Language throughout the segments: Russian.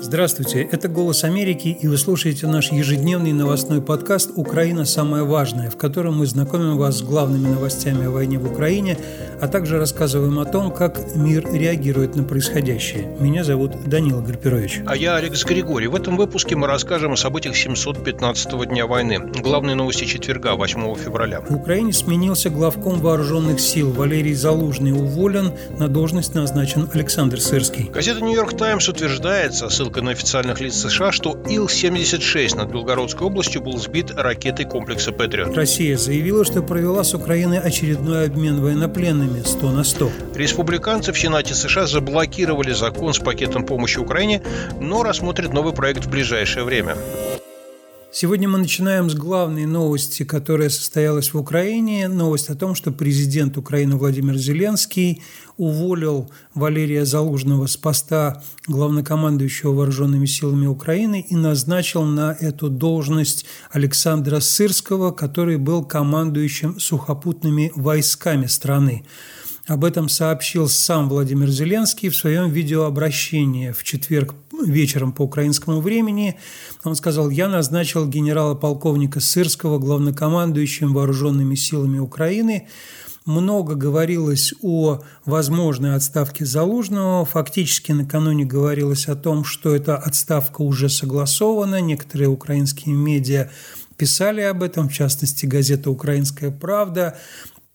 Здравствуйте, это «Голос Америки», и вы слушаете наш ежедневный новостной подкаст «Украина. Самое важное», в котором мы знакомим вас с главными новостями о войне в Украине, а также рассказываем о том, как мир реагирует на происходящее. Меня зовут Данила Гарпирович. А я Алекс Григорий. В этом выпуске мы расскажем о событиях 715-го дня войны. Главные новости четверга, 8 февраля. В Украине сменился главком вооруженных сил. Валерий Залужный уволен, на должность назначен Александр Сырский. Газета «Нью-Йорк Таймс» утверждает, со ссылкой на официальных лиц США, что Ил-76 над Белгородской областью был сбит ракетой комплекса «Патриот». Россия заявила, что провела с Украиной очередной обмен военнопленными 100 на 100. Республиканцы в Сенате США заблокировали закон с пакетом помощи Украине, но рассмотрят новый проект в ближайшее время. Сегодня мы начинаем с главной новости, которая состоялась в Украине. Новость о том, что президент Украины Владимир Зеленский уволил Валерия Залужного с поста главнокомандующего вооруженными силами Украины и назначил на эту должность Александра Сырского, который был командующим сухопутными войсками страны. Об этом сообщил сам Владимир Зеленский в своем видеообращении в четверг вечером по украинскому времени. Он сказал, я назначил генерала-полковника Сырского главнокомандующим вооруженными силами Украины. Много говорилось о возможной отставке Залужного. Фактически накануне говорилось о том, что эта отставка уже согласована. Некоторые украинские медиа писали об этом, в частности, газета «Украинская правда».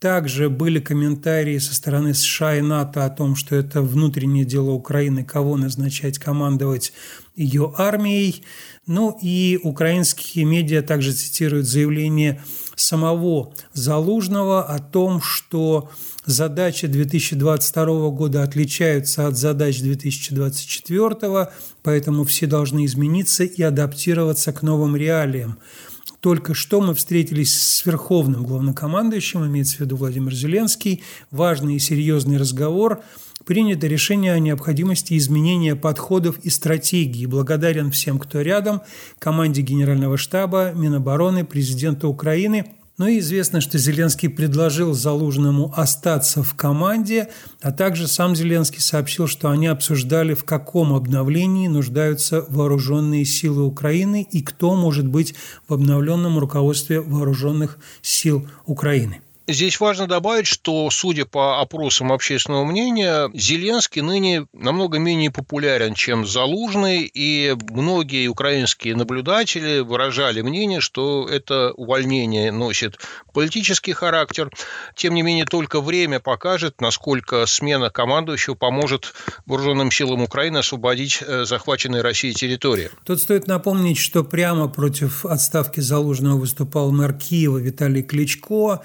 Также были комментарии со стороны США и НАТО о том, что это внутреннее дело Украины, кого назначать командовать ее армией. Ну и украинские медиа также цитируют заявление самого Залужного о том, что задачи 2022 года отличаются от задач 2024, поэтому все должны измениться и адаптироваться к новым реалиям. Только что мы встретились с верховным главнокомандующим, имеется в виду Владимир Зеленский, важный и серьезный разговор. Принято решение о необходимости изменения подходов и стратегии. Благодарен всем, кто рядом, команде Генерального штаба, Минобороны, президента Украины – но и известно, что Зеленский предложил Залужному остаться в команде, а также сам Зеленский сообщил, что они обсуждали, в каком обновлении нуждаются вооруженные силы Украины и кто может быть в обновленном руководстве вооруженных сил Украины. Здесь важно добавить, что, судя по опросам общественного мнения, Зеленский ныне намного менее популярен, чем Залужный, и многие украинские наблюдатели выражали мнение, что это увольнение носит политический характер. Тем не менее, только время покажет, насколько смена командующего поможет вооруженным силам Украины освободить э, захваченные Россией территории. Тут стоит напомнить, что прямо против отставки Залужного выступал мэр Киева Виталий Кличко,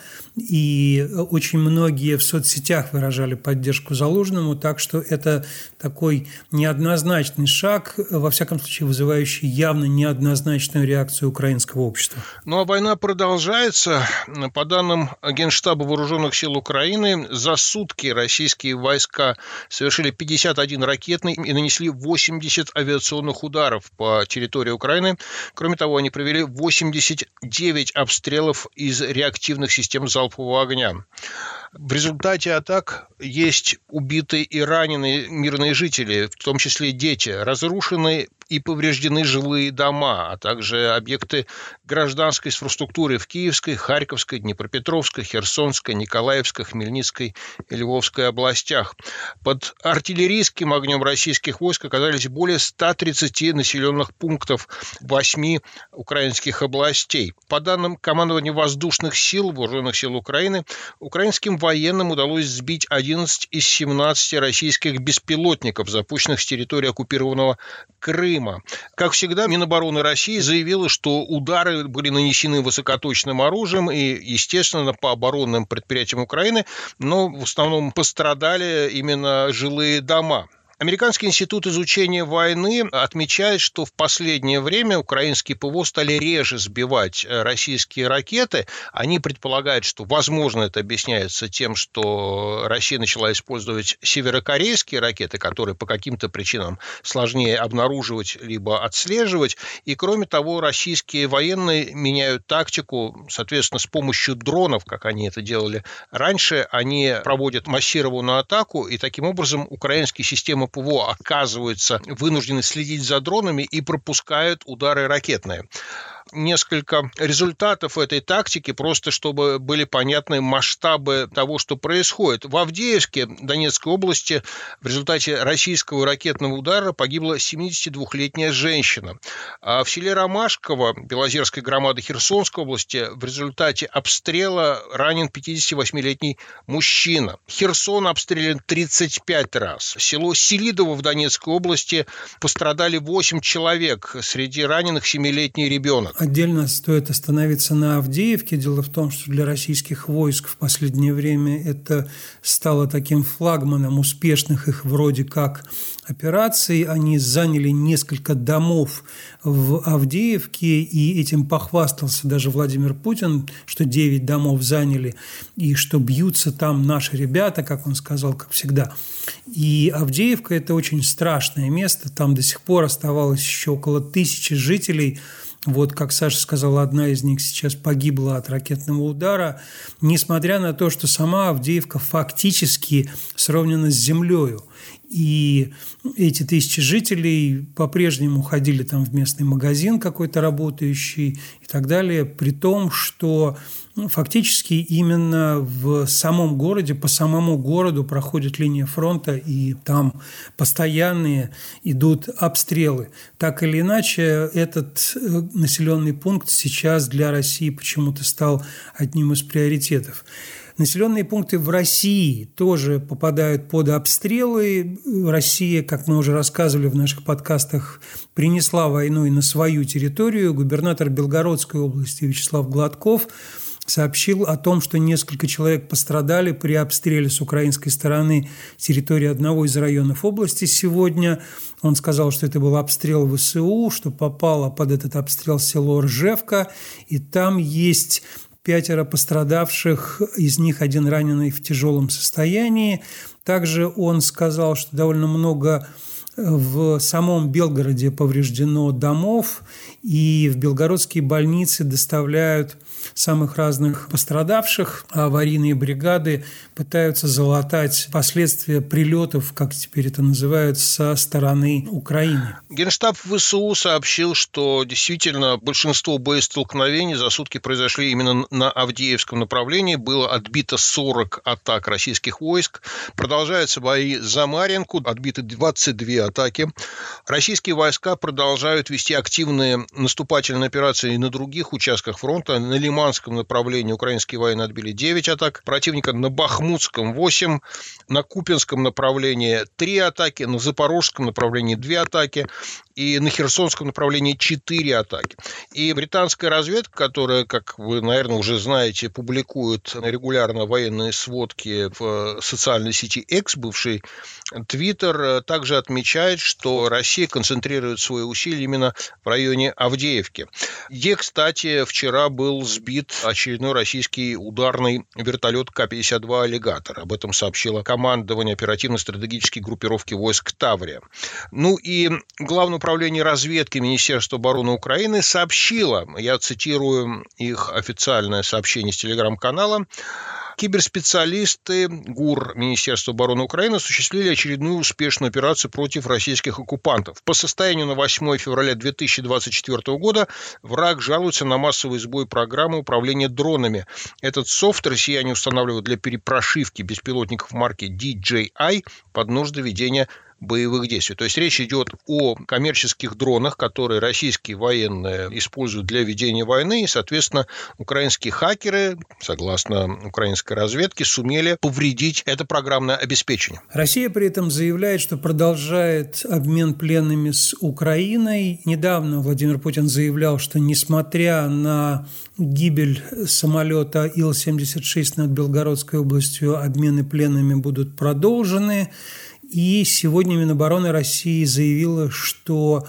и очень многие в соцсетях выражали поддержку Залужному, так что это такой неоднозначный шаг, во всяком случае вызывающий явно неоднозначную реакцию украинского общества. Ну а война продолжается. По данным Генштаба Вооруженных сил Украины, за сутки российские войска совершили 51 ракетный и нанесли 80 авиационных ударов по территории Украины. Кроме того, они провели 89 обстрелов из реактивных систем залпового залпового огня. В результате атак есть убитые и раненые мирные жители, в том числе дети, разрушены и повреждены жилые дома, а также объекты гражданской инфраструктуры в Киевской, Харьковской, Днепропетровской, Херсонской, Николаевской, Хмельницкой и Львовской областях. Под артиллерийским огнем российских войск оказались более 130 населенных пунктов 8 украинских областей. По данным командования воздушных сил, вооруженных сил Украины, украинским военным удалось сбить 11 из 17 российских беспилотников, запущенных с территории оккупированного Крыма Крыма. Как всегда, Минобороны России заявила, что удары были нанесены высокоточным оружием и, естественно, по оборонным предприятиям Украины, но в основном пострадали именно жилые дома. Американский институт изучения войны отмечает, что в последнее время украинские ПВО стали реже сбивать э, российские ракеты. Они предполагают, что, возможно, это объясняется тем, что Россия начала использовать северокорейские ракеты, которые по каким-то причинам сложнее обнаруживать либо отслеживать. И, кроме того, российские военные меняют тактику, соответственно, с помощью дронов, как они это делали раньше, они проводят массированную атаку, и таким образом украинские системы ПВО оказываются вынуждены следить за дронами и пропускают удары ракетные несколько результатов этой тактики, просто чтобы были понятны масштабы того, что происходит. В Авдеевске Донецкой области в результате российского ракетного удара погибла 72-летняя женщина. А в селе Ромашково Белозерской громады Херсонской области в результате обстрела ранен 58-летний мужчина. Херсон обстрелян 35 раз. Село Селидово в Донецкой области пострадали 8 человек. Среди раненых 7-летний ребенок. Отдельно стоит остановиться на Авдеевке. Дело в том, что для российских войск в последнее время это стало таким флагманом успешных их вроде как операций. Они заняли несколько домов в Авдеевке, и этим похвастался даже Владимир Путин, что 9 домов заняли, и что бьются там наши ребята, как он сказал, как всегда. И Авдеевка – это очень страшное место, там до сих пор оставалось еще около тысячи жителей – вот, как Саша сказала, одна из них сейчас погибла от ракетного удара, несмотря на то, что сама Авдеевка фактически сравнена с землею. И эти тысячи жителей по-прежнему ходили там в местный магазин какой-то работающий и так далее, при том, что ну, фактически именно в самом городе, по самому городу проходит линия фронта, и там постоянные идут обстрелы. Так или иначе, этот э, населенный пункт сейчас для России почему-то стал одним из приоритетов. Населенные пункты в России тоже попадают под обстрелы. Россия, как мы уже рассказывали в наших подкастах, принесла войну и на свою территорию. Губернатор Белгородской области Вячеслав Гладков сообщил о том, что несколько человек пострадали при обстреле с украинской стороны территории одного из районов области сегодня. Он сказал, что это был обстрел ВСУ, что попало под этот обстрел село Ржевка, и там есть пятеро пострадавших, из них один раненый в тяжелом состоянии. Также он сказал, что довольно много в самом Белгороде повреждено домов, и в белгородские больницы доставляют самых разных пострадавших. А аварийные бригады пытаются залатать последствия прилетов, как теперь это называют, со стороны Украины. Генштаб ВСУ сообщил, что действительно большинство боестолкновений за сутки произошли именно на Авдеевском направлении. Было отбито 40 атак российских войск. Продолжаются бои за Маринку. Отбиты 22 атаки. Российские войска продолжают вести активные наступательные операции на других участках фронта. На Лиманском направлении украинские военные отбили 9 атак. Противника на Бахмутском 8. На Купинском направлении 3 атаки. На Запорожском направлении 2 атаки и на Херсонском направлении 4 атаки. И британская разведка, которая, как вы, наверное, уже знаете, публикует регулярно военные сводки в социальной сети X, бывший Твиттер, также отмечает, что Россия концентрирует свои усилия именно в районе Авдеевки, где, кстати, вчера был сбит очередной российский ударный вертолет К-52 «Аллигатор». Об этом сообщило командование оперативно-стратегической группировки войск «Таврия». Ну и главный управление разведки Министерства обороны Украины сообщило, я цитирую их официальное сообщение с телеграм-канала, Киберспециалисты ГУР Министерства обороны Украины осуществили очередную успешную операцию против российских оккупантов. По состоянию на 8 февраля 2024 года враг жалуется на массовый сбой программы управления дронами. Этот софт россияне устанавливают для перепрошивки беспилотников марки DJI под нужды ведения боевых действий. То есть речь идет о коммерческих дронах, которые российские военные используют для ведения войны, и, соответственно, украинские хакеры, согласно украинской разведке, сумели повредить это программное обеспечение. Россия при этом заявляет, что продолжает обмен пленными с Украиной. Недавно Владимир Путин заявлял, что несмотря на гибель самолета Ил-76 над Белгородской областью, обмены пленными будут продолжены. И сегодня Минобороны России заявило, что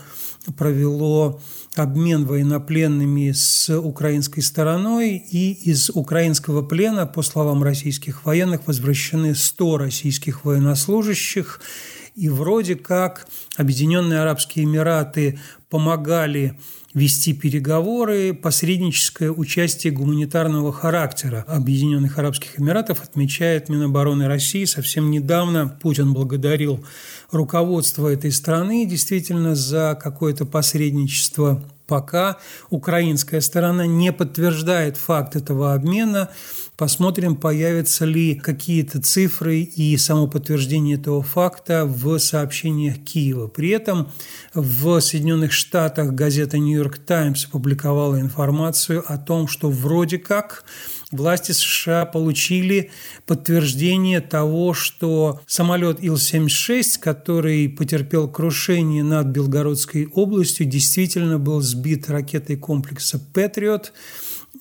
провело обмен военнопленными с украинской стороной, и из украинского плена, по словам российских военных, возвращены 100 российских военнослужащих. И вроде как Объединенные Арабские Эмираты помогали вести переговоры, посредническое участие гуманитарного характера Объединенных Арабских Эмиратов отмечает Минобороны России. Совсем недавно Путин благодарил руководство этой страны действительно за какое-то посредничество пока украинская сторона не подтверждает факт этого обмена. Посмотрим, появятся ли какие-то цифры и само подтверждение этого факта в сообщениях Киева. При этом в Соединенных Штатах газета «Нью-Йорк Таймс» опубликовала информацию о том, что вроде как власти США получили подтверждение того, что самолет Ил-76, который потерпел крушение над Белгородской областью, действительно был сбит ракетой комплекса «Патриот»,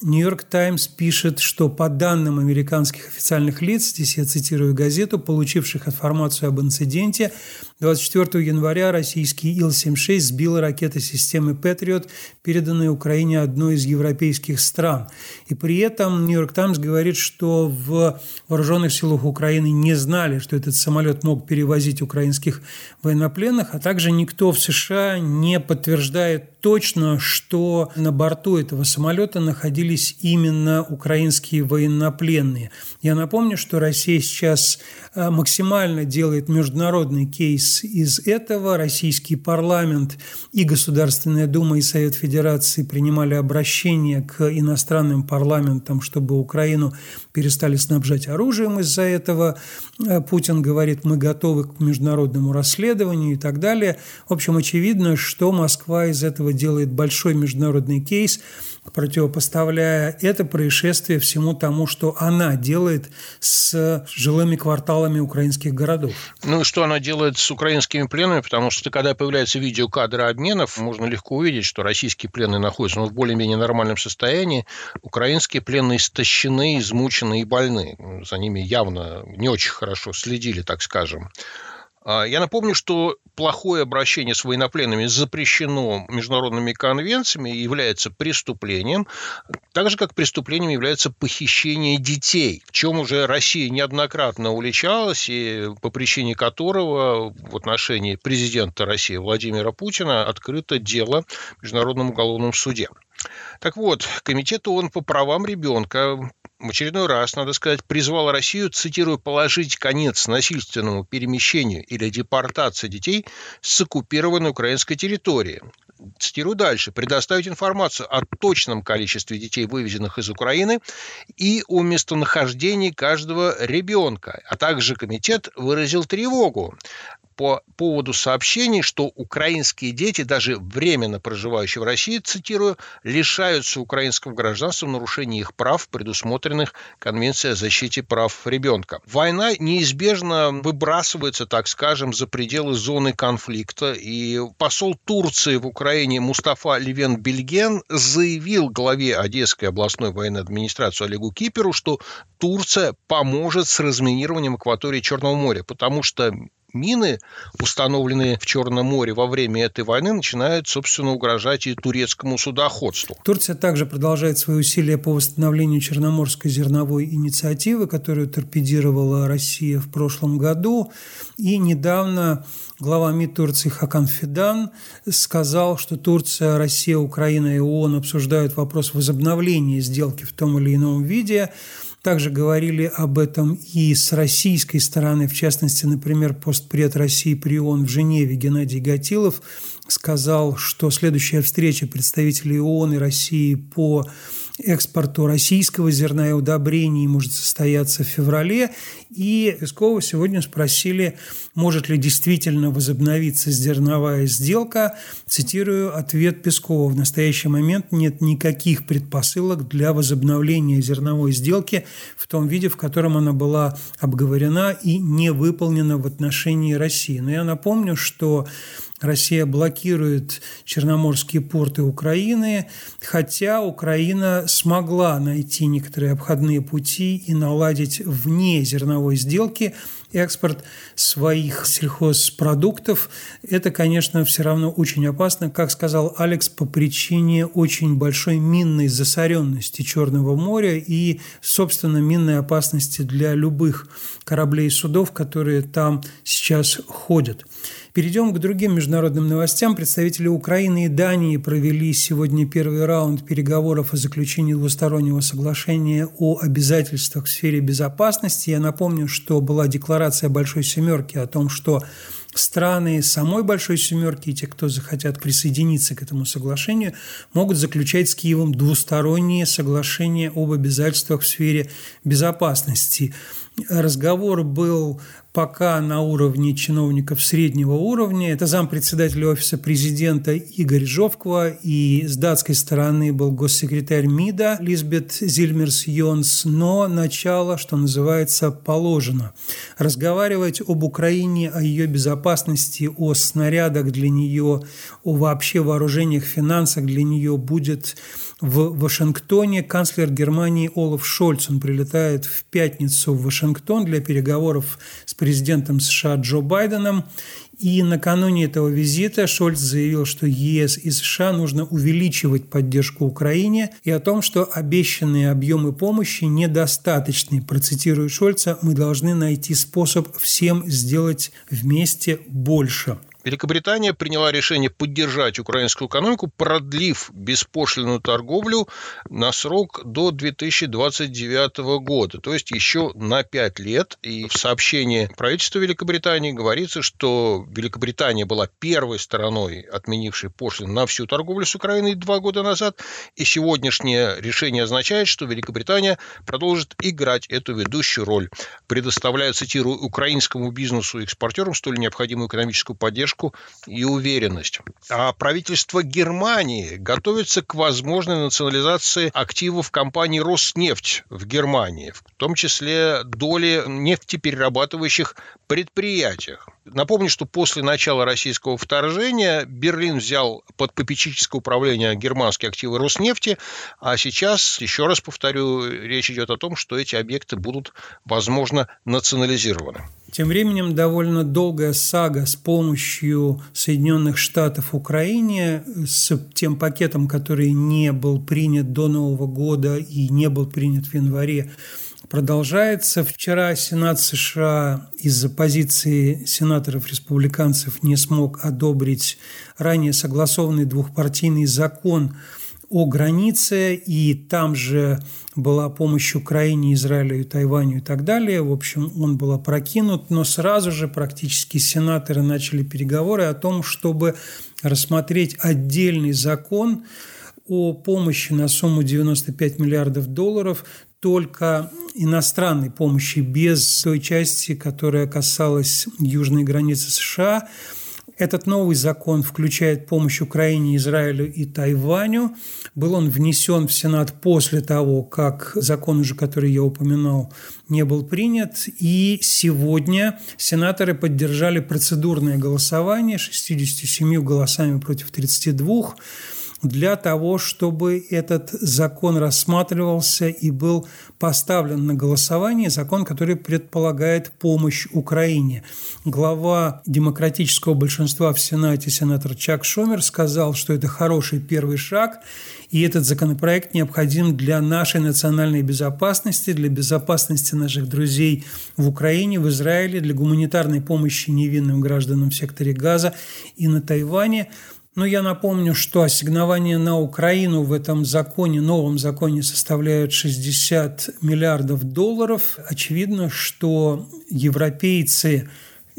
Нью-Йорк Таймс пишет, что по данным американских официальных лиц, здесь я цитирую газету, получивших информацию об инциденте, 24 января российский Ил-76 сбил ракеты системы «Патриот», переданные Украине одной из европейских стран. И при этом «Нью-Йорк Таймс» говорит, что в вооруженных силах Украины не знали, что этот самолет мог перевозить украинских военнопленных, а также никто в США не подтверждает точно, что на борту этого самолета находились именно украинские военнопленные. Я напомню, что Россия сейчас э, максимально делает международный кейс из этого российский парламент и Государственная Дума и Совет Федерации принимали обращение к иностранным парламентам, чтобы Украину перестали снабжать оружием из-за этого. Э, Путин говорит, мы готовы к международному расследованию и так далее. В общем, очевидно, что Москва из этого делает большой международный кейс, противопоставляя это происшествие всему тому, что она делает с жилыми кварталами украинских городов. Ну и что она делает с украинскими пленными, потому что когда появляются видеокадры обменов, можно легко увидеть, что российские пленные находятся ну, в более-менее нормальном состоянии, украинские пленные истощены, измучены и больны. За ними явно не очень хорошо следили, так скажем. А, я напомню, что плохое обращение с военнопленными запрещено международными конвенциями и является преступлением, так же, как преступлением является похищение детей, в чем уже Россия неоднократно уличалась, и по причине которого в отношении президента России Владимира Путина открыто дело в Международном уголовном суде. Так вот, Комитет ООН по правам ребенка в очередной раз, надо сказать, призвал Россию, цитирую, положить конец насильственному перемещению или депортации детей с оккупированной украинской территории. Цитирую дальше. Предоставить информацию о точном количестве детей, вывезенных из Украины, и о местонахождении каждого ребенка. А также комитет выразил тревогу по поводу сообщений, что украинские дети, даже временно проживающие в России, цитирую, лишаются украинского гражданства в нарушении их прав, предусмотренных Конвенцией о защите прав ребенка. Война неизбежно выбрасывается, так скажем, за пределы зоны конфликта, и посол Турции в Украине Мустафа Левен Бельген заявил главе Одесской областной военной администрации Олегу Киперу, что Турция поможет с разминированием акватории Черного моря, потому что мины, установленные в Черном море во время этой войны, начинают, собственно, угрожать и турецкому судоходству. Турция также продолжает свои усилия по восстановлению Черноморской зерновой инициативы, которую торпедировала Россия в прошлом году. И недавно глава МИД Турции Хакан Фидан сказал, что Турция, Россия, Украина и ООН обсуждают вопрос возобновления сделки в том или ином виде. Также говорили об этом и с российской стороны, в частности, например, постпред России при ООН в Женеве Геннадий Гатилов сказал, что следующая встреча представителей ООН и России по экспорту российского зерна и удобрений может состояться в феврале. И Пескова сегодня спросили, может ли действительно возобновиться зерновая сделка. Цитирую ответ Пескова. В настоящий момент нет никаких предпосылок для возобновления зерновой сделки в том виде, в котором она была обговорена и не выполнена в отношении России. Но я напомню, что Россия блокирует черноморские порты Украины, хотя Украина смогла найти некоторые обходные пути и наладить вне зерновой сделки экспорт своих сельхозпродуктов. Это, конечно, все равно очень опасно, как сказал Алекс, по причине очень большой минной засоренности Черного моря и, собственно, минной опасности для любых кораблей и судов, которые там сейчас ходят. Перейдем к другим международным новостям. Представители Украины и Дании провели сегодня первый раунд переговоров о заключении двустороннего соглашения о обязательствах в сфере безопасности. Я напомню, что была декларация Большой Семерки о том, что страны самой Большой Семерки и те, кто захотят присоединиться к этому соглашению, могут заключать с Киевом двусторонние соглашения об обязательствах в сфере безопасности. Разговор был пока на уровне чиновников среднего уровня. Это зампредседателя офиса президента Игорь Жовква, и с датской стороны был госсекретарь МИДа Лизбет Зильмерс Йонс, но начало, что называется, положено. Разговаривать об Украине, о ее безопасности, о снарядах для нее, о вообще вооружениях, финансах для нее будет в Вашингтоне канцлер Германии Олаф Шольц. Он прилетает в пятницу в Вашингтон для переговоров с президентом США Джо Байденом. И накануне этого визита Шольц заявил, что ЕС и США нужно увеличивать поддержку Украине и о том, что обещанные объемы помощи недостаточны. Процитирую Шольца, мы должны найти способ всем сделать вместе больше. Великобритания приняла решение поддержать украинскую экономику, продлив беспошлинную торговлю на срок до 2029 года, то есть еще на 5 лет. И в сообщении правительства Великобритании говорится, что Великобритания была первой стороной, отменившей пошлину на всю торговлю с Украиной два года назад, и сегодняшнее решение означает, что Великобритания продолжит играть эту ведущую роль, предоставляя, цитирую, украинскому бизнесу и экспортерам столь необходимую экономическую поддержку, поддержку и уверенность. А правительство Германии готовится к возможной национализации активов компании «Роснефть» в Германии, в том числе доли нефтеперерабатывающих предприятиях. Напомню, что после начала российского вторжения Берлин взял под попечительское управление германские активы Роснефти, а сейчас, еще раз повторю, речь идет о том, что эти объекты будут, возможно, национализированы. Тем временем довольно долгая сага с помощью Соединенных Штатов Украине, с тем пакетом, который не был принят до Нового года и не был принят в январе, продолжается. Вчера Сенат США из-за позиции сенаторов-республиканцев не смог одобрить ранее согласованный двухпартийный закон о границе, и там же была помощь Украине, Израилю, Тайваню и так далее. В общем, он был опрокинут, но сразу же практически сенаторы начали переговоры о том, чтобы рассмотреть отдельный закон о помощи на сумму 95 миллиардов долларов только иностранной помощи, без той части, которая касалась южной границы США – этот новый закон включает помощь Украине, Израилю и Тайваню. Был он внесен в Сенат после того, как закон уже, который я упоминал, не был принят. И сегодня сенаторы поддержали процедурное голосование 67 голосами против 32 для того, чтобы этот закон рассматривался и был поставлен на голосование, закон, который предполагает помощь Украине. Глава демократического большинства в Сенате, сенатор Чак Шомер, сказал, что это хороший первый шаг, и этот законопроект необходим для нашей национальной безопасности, для безопасности наших друзей в Украине, в Израиле, для гуманитарной помощи невинным гражданам в секторе Газа и на Тайване. Но я напомню, что ассигнования на Украину в этом законе, новом законе составляют 60 миллиардов долларов. Очевидно, что европейцы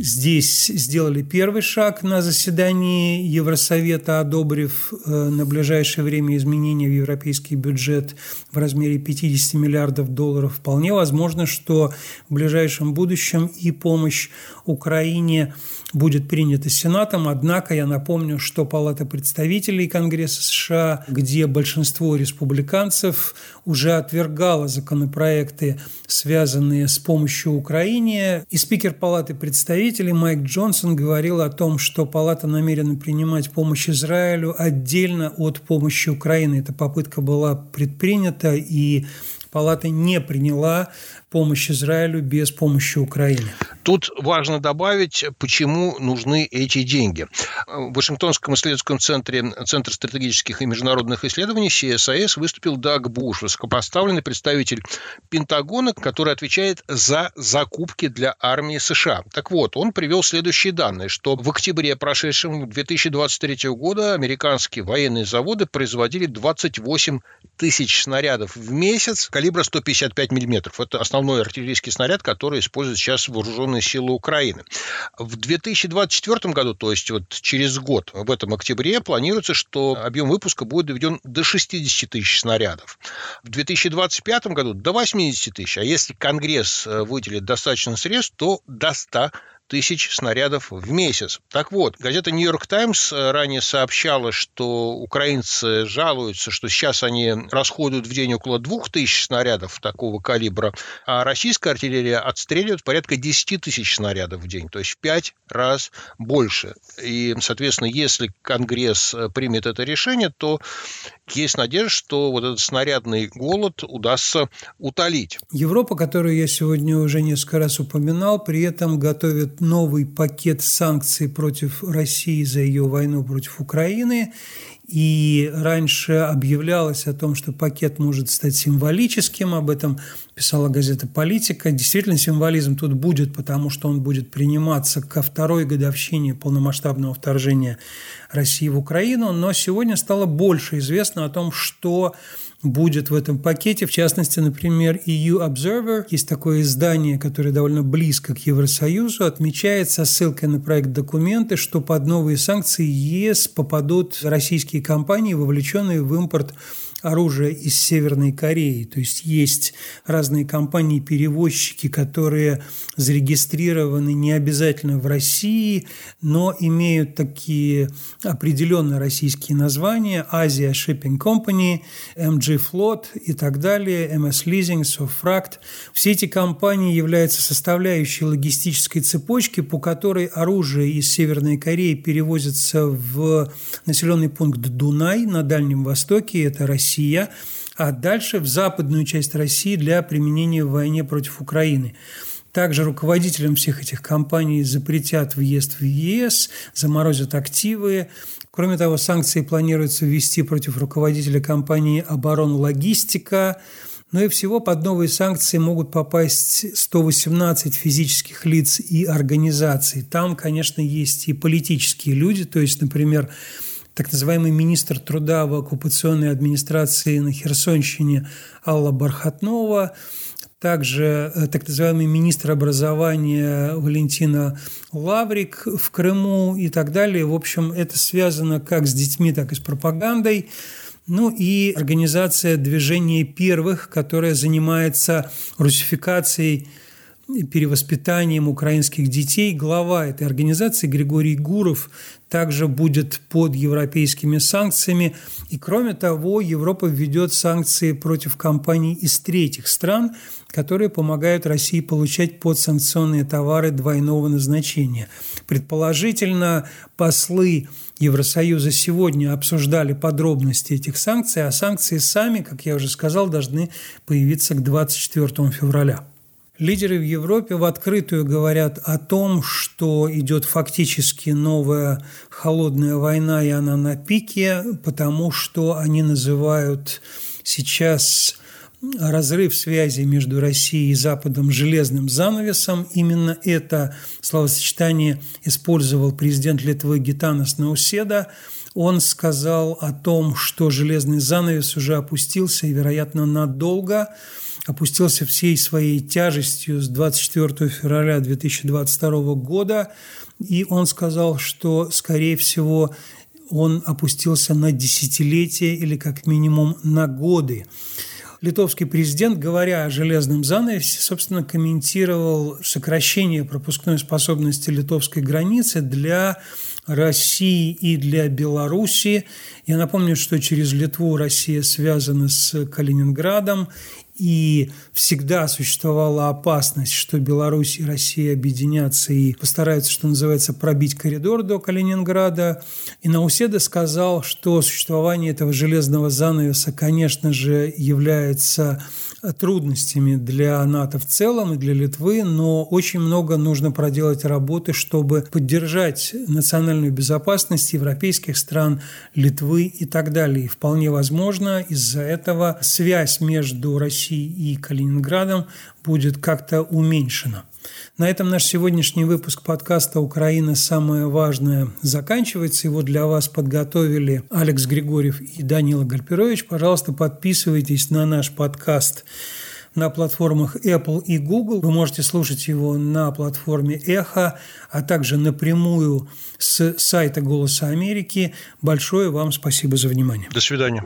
здесь сделали первый шаг на заседании Евросовета, одобрив э, на ближайшее время изменения в европейский бюджет в размере 50 миллиардов долларов. Вполне возможно, что в ближайшем будущем и помощь Украине будет принята Сенатом. Однако я напомню, что Палата представителей Конгресса США, где большинство республиканцев уже отвергало законопроекты, связанные с помощью Украине, и спикер Палаты представителей представителей Майк Джонсон говорил о том, что Палата намерена принимать помощь Израилю отдельно от помощи Украины. Эта попытка была предпринята, и Палата не приняла помощь Израилю без помощи Украины. Тут важно добавить, почему нужны эти деньги. В Вашингтонском исследовательском центре Центр стратегических и международных исследований CSIS выступил Даг Буш, высокопоставленный представитель Пентагона, который отвечает за закупки для армии США. Так вот, он привел следующие данные, что в октябре прошедшем 2023 года американские военные заводы производили 28 тысяч снарядов в месяц калибра 155 миллиметров. Это основной артиллерийский снаряд, который используют сейчас вооруженные силы Украины. В 2024 году, то есть вот через год, в этом октябре, планируется, что объем выпуска будет доведен до 60 тысяч снарядов. В 2025 году до 80 тысяч. А если Конгресс э, выделит достаточно средств, то до 100 тысяч снарядов в месяц. Так вот, газета «Нью-Йорк Таймс» ранее сообщала, что украинцы жалуются, что сейчас они расходуют в день около двух тысяч снарядов такого калибра, а российская артиллерия отстреливает порядка 10 тысяч снарядов в день, то есть в пять раз больше. И, соответственно, если Конгресс примет это решение, то есть надежда, что вот этот снарядный голод удастся утолить. Европа, которую я сегодня уже несколько раз упоминал, при этом готовит новый пакет санкций против России за ее войну против Украины. И раньше объявлялось о том, что пакет может стать символическим, об этом писала газета «Политика». Действительно, символизм тут будет, потому что он будет приниматься ко второй годовщине полномасштабного вторжения России в Украину, но сегодня стало больше известно о том, что будет в этом пакете. В частности, например, EU Observer, есть такое издание, которое довольно близко к Евросоюзу, отмечает со ссылкой на проект документы, что под новые санкции ЕС попадут российские компании, вовлеченные в импорт оружия из Северной Кореи. То есть есть разные компании-перевозчики, которые зарегистрированы не обязательно в России, но имеют такие определенно российские названия – Asia Shipping Company, MG Float и так далее, MS Leasing, Sofract. Все эти компании являются составляющей логистической цепочки, по которой оружие из Северной Кореи перевозится в населенный пункт Дунай на Дальнем Востоке, это Россия, Россия, а дальше в западную часть России для применения в войне против Украины. Также руководителям всех этих компаний запретят въезд в ЕС, заморозят активы. Кроме того, санкции планируется ввести против руководителя компании «Оборон Логистика», но и всего под новые санкции могут попасть 118 физических лиц и организаций. Там, конечно, есть и политические люди, то есть, например, так называемый министр труда в оккупационной администрации на Херсонщине Алла Бархатнова, также э, так называемый министр образования Валентина Лаврик в Крыму и так далее. В общем, это связано как с детьми, так и с пропагандой. Ну и организация движения первых, которая занимается русификацией перевоспитанием украинских детей. Глава этой организации Григорий Гуров также будет под европейскими санкциями. И кроме того, Европа введет санкции против компаний из третьих стран, которые помогают России получать подсанкционные товары двойного назначения. Предположительно, послы Евросоюза сегодня обсуждали подробности этих санкций, а санкции сами, как я уже сказал, должны появиться к 24 февраля. Лидеры в Европе в открытую говорят о том, что идет фактически новая холодная война, и она на пике, потому что они называют сейчас разрыв связи между Россией и Западом железным занавесом. Именно это словосочетание использовал президент Литвы Гитанас Науседа. Он сказал о том, что железный занавес уже опустился и, вероятно, надолго – опустился всей своей тяжестью с 24 февраля 2022 года, и он сказал, что, скорее всего, он опустился на десятилетия или как минимум на годы. Литовский президент, говоря о железном занавесе, собственно, комментировал сокращение пропускной способности литовской границы для России и для Белоруссии. Я напомню, что через Литву Россия связана с Калининградом, и всегда существовала опасность, что Беларусь и Россия объединятся и постараются, что называется, пробить коридор до Калининграда. И Науседа сказал, что существование этого железного занавеса, конечно же, является трудностями для НАТО в целом и для Литвы, но очень много нужно проделать работы, чтобы поддержать национальную безопасность европейских стран, Литвы и так далее. И вполне возможно, из-за этого связь между Россией и Калининградом будет как-то уменьшена. На этом наш сегодняшний выпуск подкаста «Украина. Самое важное» заканчивается. Его для вас подготовили Алекс Григорьев и Данила Гальперович. Пожалуйста, подписывайтесь на наш подкаст на платформах Apple и Google. Вы можете слушать его на платформе Эхо, а также напрямую с сайта «Голоса Америки». Большое вам спасибо за внимание. До свидания.